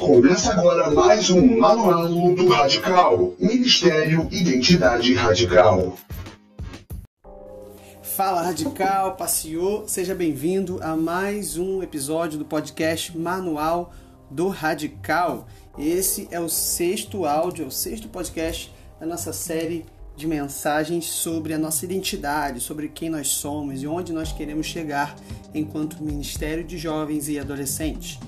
Começa agora mais um Manual do Radical. Ministério Identidade Radical. Fala Radical, passeou, seja bem-vindo a mais um episódio do podcast Manual do Radical. Esse é o sexto áudio, é o sexto podcast da nossa série de mensagens sobre a nossa identidade, sobre quem nós somos e onde nós queremos chegar enquanto Ministério de Jovens e Adolescentes.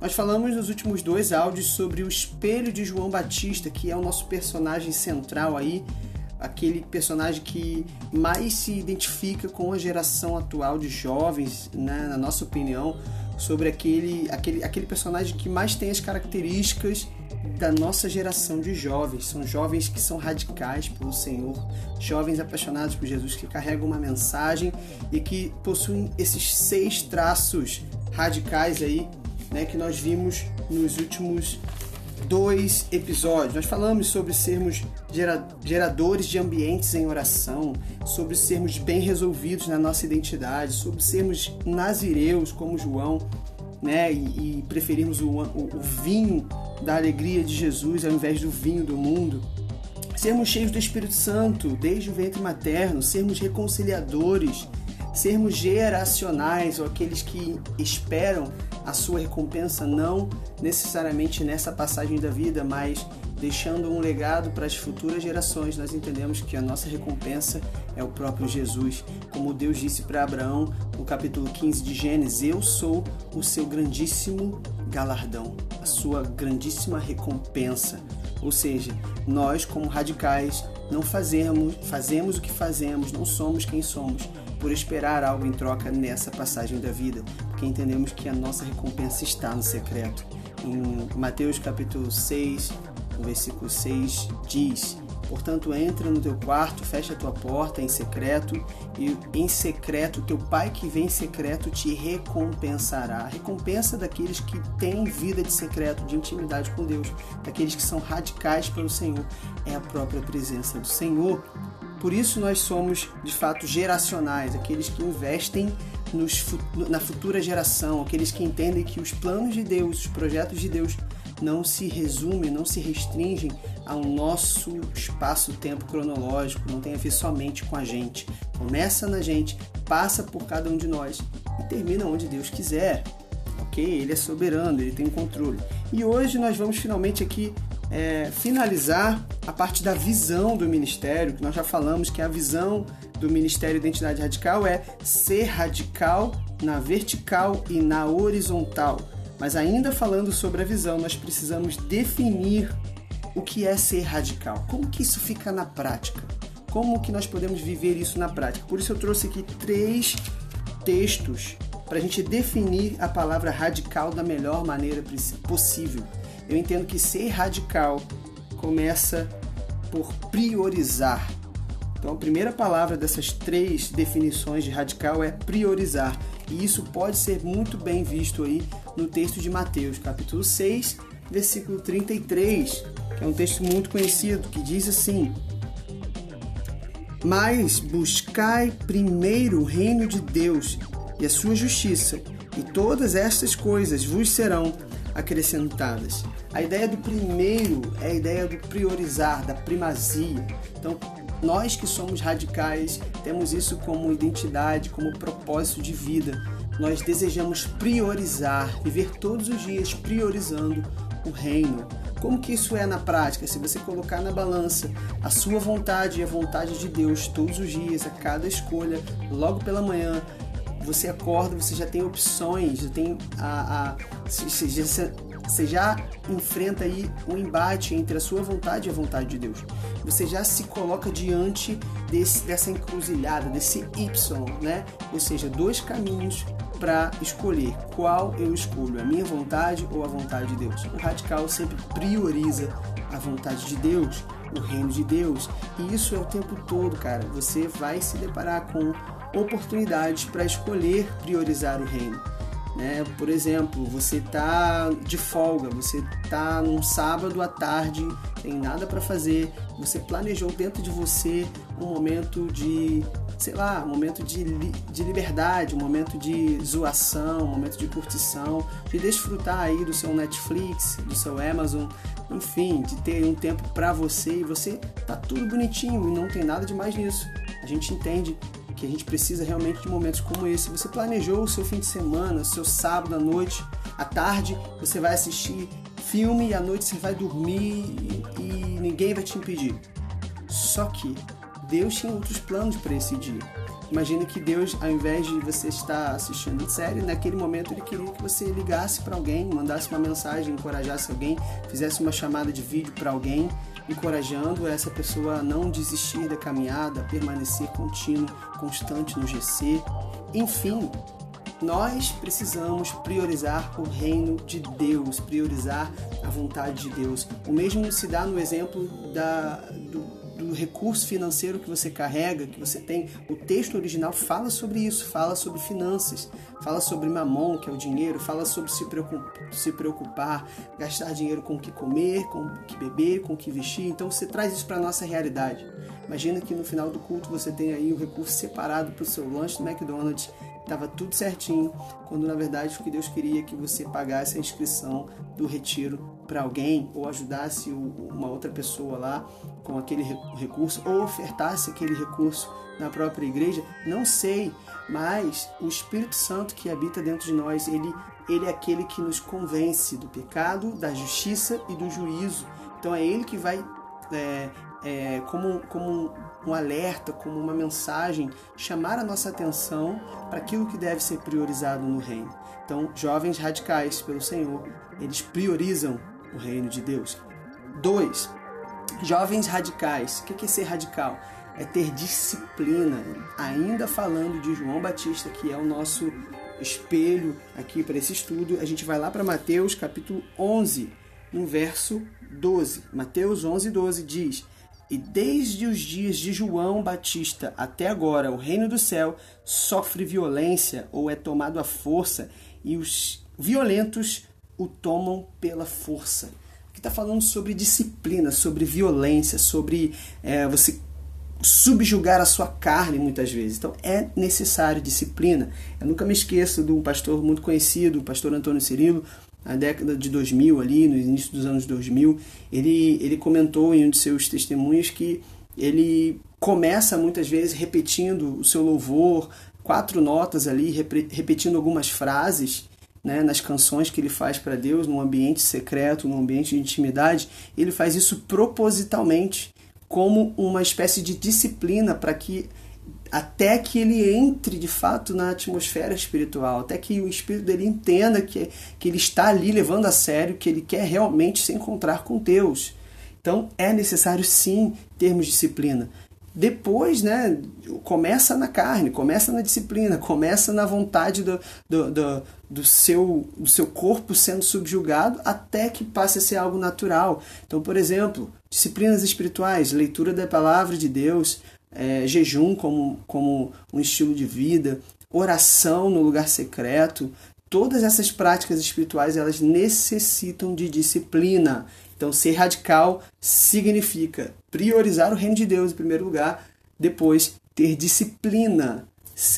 Nós falamos nos últimos dois áudios sobre o espelho de João Batista, que é o nosso personagem central aí, aquele personagem que mais se identifica com a geração atual de jovens, né, na nossa opinião, sobre aquele, aquele, aquele personagem que mais tem as características da nossa geração de jovens. São jovens que são radicais pelo Senhor, jovens apaixonados por Jesus, que carregam uma mensagem e que possuem esses seis traços radicais aí né, que nós vimos nos últimos dois episódios. Nós falamos sobre sermos geradores de ambientes em oração, sobre sermos bem resolvidos na nossa identidade, sobre sermos nazireus como João, né, e, e preferirmos o, o, o vinho da alegria de Jesus ao invés do vinho do mundo. Sermos cheios do Espírito Santo desde o ventre materno, sermos reconciliadores, sermos geracionais ou aqueles que esperam a sua recompensa não necessariamente nessa passagem da vida, mas deixando um legado para as futuras gerações. Nós entendemos que a nossa recompensa é o próprio Jesus. Como Deus disse para Abraão no capítulo 15 de Gênesis: Eu sou o seu grandíssimo galardão, a sua grandíssima recompensa. Ou seja, nós, como radicais, não fazemos, fazemos o que fazemos, não somos quem somos, por esperar algo em troca nessa passagem da vida, porque entendemos que a nossa recompensa está no secreto. Em Mateus capítulo 6, o versículo 6 diz: Portanto, entra no teu quarto, fecha a tua porta em secreto, e em secreto teu pai que vem em secreto te recompensará. A recompensa daqueles que têm vida de secreto, de intimidade com Deus, daqueles que são radicais pelo Senhor, é a própria presença do Senhor. Por isso nós somos de fato geracionais, aqueles que investem nos, na futura geração, aqueles que entendem que os planos de Deus, os projetos de Deus não se resumem, não se restringem ao nosso espaço-tempo cronológico, não tem a ver somente com a gente. Começa na gente, passa por cada um de nós e termina onde Deus quiser. Ok? Ele é soberano, ele tem controle. E hoje nós vamos finalmente aqui é, finalizar a parte da visão do ministério, que nós já falamos que a visão do Ministério Identidade Radical é ser radical na vertical e na horizontal. Mas ainda falando sobre a visão, nós precisamos definir o que é ser radical. Como que isso fica na prática? Como que nós podemos viver isso na prática? Por isso eu trouxe aqui três textos para a gente definir a palavra radical da melhor maneira possível eu entendo que ser radical começa por priorizar. Então, a primeira palavra dessas três definições de radical é priorizar. E isso pode ser muito bem visto aí no texto de Mateus, capítulo 6, versículo 33, que é um texto muito conhecido, que diz assim: Mas buscai primeiro o reino de Deus e a sua justiça, e todas estas coisas vos serão acrescentadas. A ideia do primeiro é a ideia do priorizar, da primazia. Então, nós que somos radicais temos isso como identidade, como propósito de vida. Nós desejamos priorizar, viver todos os dias priorizando o reino. Como que isso é na prática? Se você colocar na balança a sua vontade e a vontade de Deus todos os dias, a cada escolha, logo pela manhã, você acorda, você já tem opções, já tem a, a você, já, você já enfrenta aí um embate entre a sua vontade e a vontade de Deus. Você já se coloca diante desse, dessa encruzilhada, desse Y, né? Ou seja, dois caminhos para escolher qual eu escolho, a minha vontade ou a vontade de Deus. O radical sempre prioriza a vontade de Deus, o reino de Deus, e isso é o tempo todo, cara. Você vai se deparar com oportunidades para escolher priorizar o reino. Né? Por exemplo, você está de folga, você está num sábado à tarde, tem nada para fazer, você planejou dentro de você um momento de sei lá, um momento de, li, de liberdade, um momento de zoação, um momento de curtição, de desfrutar aí do seu Netflix, do seu Amazon, enfim, de ter um tempo para você e você tá tudo bonitinho e não tem nada de mais nisso. A gente entende que a gente precisa realmente de momentos como esse. Você planejou o seu fim de semana, o seu sábado à noite, à tarde, você vai assistir filme e à noite você vai dormir e, e ninguém vai te impedir. Só que Deus tinha outros planos para esse dia. Imagina que Deus, ao invés de você estar assistindo série, naquele momento ele queria que você ligasse para alguém, mandasse uma mensagem, encorajasse alguém, fizesse uma chamada de vídeo para alguém, encorajando essa pessoa a não desistir da caminhada, a permanecer contínuo, constante no GC. Enfim, nós precisamos priorizar o reino de Deus, priorizar a vontade de Deus. O mesmo se dá no exemplo da, do, recurso financeiro que você carrega, que você tem. O texto original fala sobre isso, fala sobre finanças, fala sobre mamon, que é o dinheiro, fala sobre se preocupar, se preocupar gastar dinheiro com o que comer, com o que beber, com o que vestir. Então você traz isso para a nossa realidade. Imagina que no final do culto você tem aí o recurso separado para o seu lanche do McDonald's estava tudo certinho, quando na verdade o que Deus queria é que você pagasse a inscrição do retiro para alguém ou ajudasse uma outra pessoa lá com aquele recurso ou ofertasse aquele recurso na própria igreja, não sei, mas o Espírito Santo que habita dentro de nós, ele ele é aquele que nos convence do pecado, da justiça e do juízo. Então é ele que vai é, é, como, como um alerta, como uma mensagem, chamar a nossa atenção para aquilo que deve ser priorizado no reino. Então, jovens radicais pelo Senhor, eles priorizam o reino de Deus. Dois, jovens radicais. O que é ser radical? É ter disciplina. Ainda falando de João Batista, que é o nosso espelho aqui para esse estudo, a gente vai lá para Mateus capítulo 11, no verso 12. Mateus 11, 12 diz: e desde os dias de João Batista até agora, o reino do céu sofre violência ou é tomado à força, e os violentos o tomam pela força. Aqui está falando sobre disciplina, sobre violência, sobre é, você subjugar a sua carne muitas vezes. Então é necessário disciplina. Eu nunca me esqueço de um pastor muito conhecido, o pastor Antônio Cirilo, na década de 2000 ali, no início dos anos 2000, ele, ele comentou em um de seus testemunhos que ele começa muitas vezes repetindo o seu louvor, quatro notas ali, repetindo algumas frases, né, nas canções que ele faz para Deus, num ambiente secreto, num ambiente de intimidade, ele faz isso propositalmente, como uma espécie de disciplina para que até que ele entre de fato na atmosfera espiritual, até que o espírito dele entenda que, que ele está ali levando a sério, que ele quer realmente se encontrar com Deus. Então é necessário sim termos disciplina. Depois, né, começa na carne, começa na disciplina, começa na vontade do, do, do, do, seu, do seu corpo sendo subjugado até que passe a ser algo natural. Então, por exemplo, disciplinas espirituais, leitura da palavra de Deus, é, jejum como, como um estilo de vida, oração no lugar secreto, todas essas práticas espirituais elas necessitam de disciplina. Então, ser radical significa priorizar o reino de Deus em primeiro lugar, depois ter disciplina,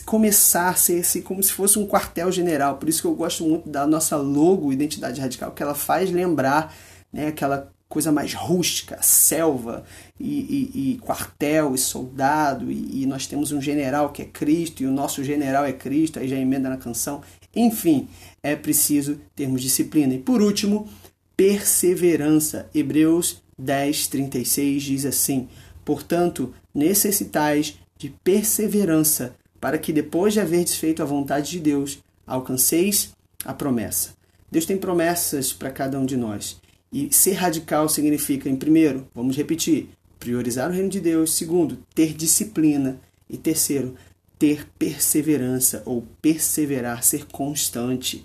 começar a ser assim, como se fosse um quartel-general. Por isso que eu gosto muito da nossa logo Identidade Radical, que ela faz lembrar né, aquela coisa mais rústica, selva e, e, e quartel e soldado, e, e, nós temos um general que é Cristo, e o nosso general é Cristo, aí já emenda na canção. Enfim, é preciso termos disciplina. E por último, perseverança. Hebreus 10, 36 diz assim: Portanto, necessitais de perseverança, para que depois de haver desfeito a vontade de Deus, alcanceis a promessa. Deus tem promessas para cada um de nós. E ser radical significa, em primeiro, vamos repetir, priorizar o reino de Deus. Segundo, ter disciplina. E terceiro, ter perseverança ou perseverar, ser constante.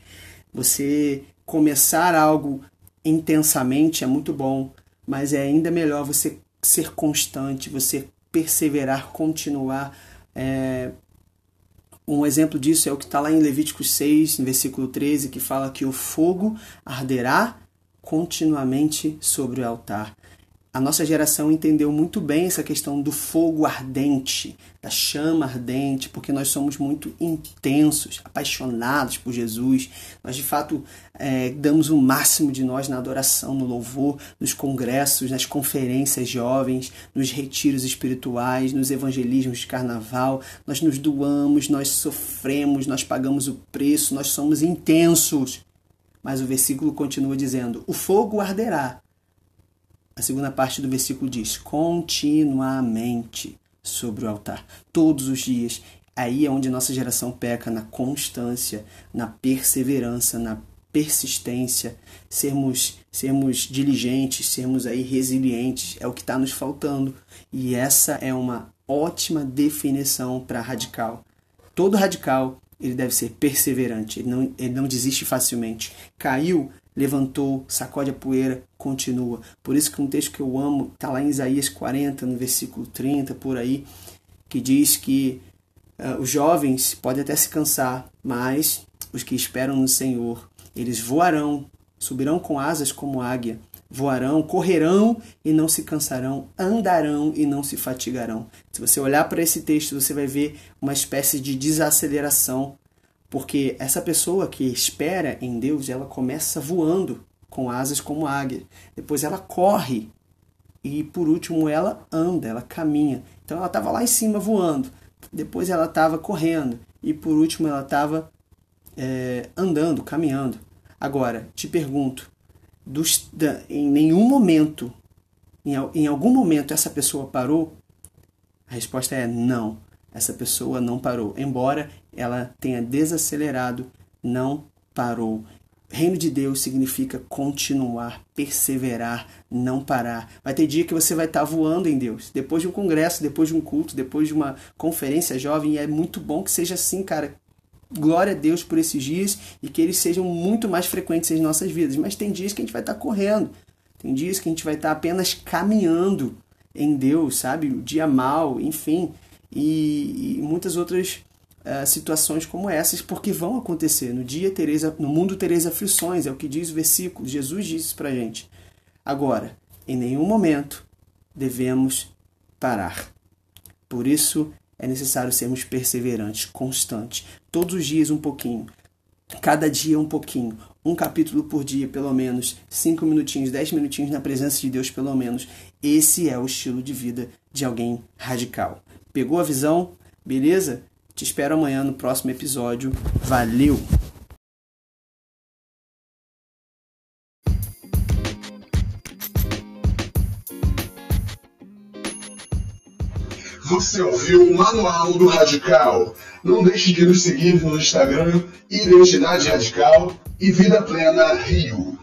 Você começar algo intensamente é muito bom, mas é ainda melhor você ser constante, você perseverar, continuar. É... Um exemplo disso é o que está lá em Levíticos 6, no versículo 13, que fala que o fogo arderá continuamente sobre o altar. A nossa geração entendeu muito bem essa questão do fogo ardente, da chama ardente, porque nós somos muito intensos, apaixonados por Jesus. Nós, de fato, é, damos o máximo de nós na adoração, no louvor, nos congressos, nas conferências jovens, nos retiros espirituais, nos evangelismos de carnaval. Nós nos doamos, nós sofremos, nós pagamos o preço, nós somos intensos. Mas o versículo continua dizendo: o fogo arderá a segunda parte do versículo diz: continuamente sobre o altar, todos os dias. Aí é onde nossa geração peca na constância, na perseverança, na persistência, sermos sermos diligentes, sermos aí resilientes, é o que está nos faltando. E essa é uma ótima definição para radical. Todo radical ele deve ser perseverante, ele não, ele não desiste facilmente. Caiu, levantou, sacode a poeira, continua. Por isso que um texto que eu amo está lá em Isaías 40, no versículo 30, por aí, que diz que uh, os jovens podem até se cansar, mas os que esperam no Senhor, eles voarão, subirão com asas como águia, voarão, correrão e não se cansarão, andarão e não se fatigarão. Se você olhar para esse texto, você vai ver uma espécie de desaceleração porque essa pessoa que espera em Deus, ela começa voando com asas como águia. Depois ela corre e por último ela anda, ela caminha. Então ela estava lá em cima voando. Depois ela estava correndo e por último ela estava é, andando, caminhando. Agora te pergunto, dos, da, em nenhum momento, em, em algum momento essa pessoa parou? A resposta é não. Essa pessoa não parou, embora ela tenha desacelerado, não parou. Reino de Deus significa continuar, perseverar, não parar. Vai ter dia que você vai estar voando em Deus. Depois de um congresso, depois de um culto, depois de uma conferência jovem, e é muito bom que seja assim, cara. Glória a Deus por esses dias e que eles sejam muito mais frequentes em nossas vidas. Mas tem dias que a gente vai estar correndo, tem dias que a gente vai estar apenas caminhando em Deus, sabe? O dia mal, enfim e, e muitas outras uh, situações como essas, porque vão acontecer. No dia tereis, no mundo tereis aflições, é o que diz o versículo. Jesus disse pra gente. Agora, em nenhum momento devemos parar. Por isso é necessário sermos perseverantes, constantes, todos os dias um pouquinho, cada dia um pouquinho, um capítulo por dia, pelo menos, cinco minutinhos, dez minutinhos na presença de Deus, pelo menos. Esse é o estilo de vida de alguém radical. Pegou a visão? Beleza? Te espero amanhã no próximo episódio. Valeu! Você ouviu o Manual do Radical. Não deixe de nos seguir no Instagram Identidade Radical e Vida Plena Rio.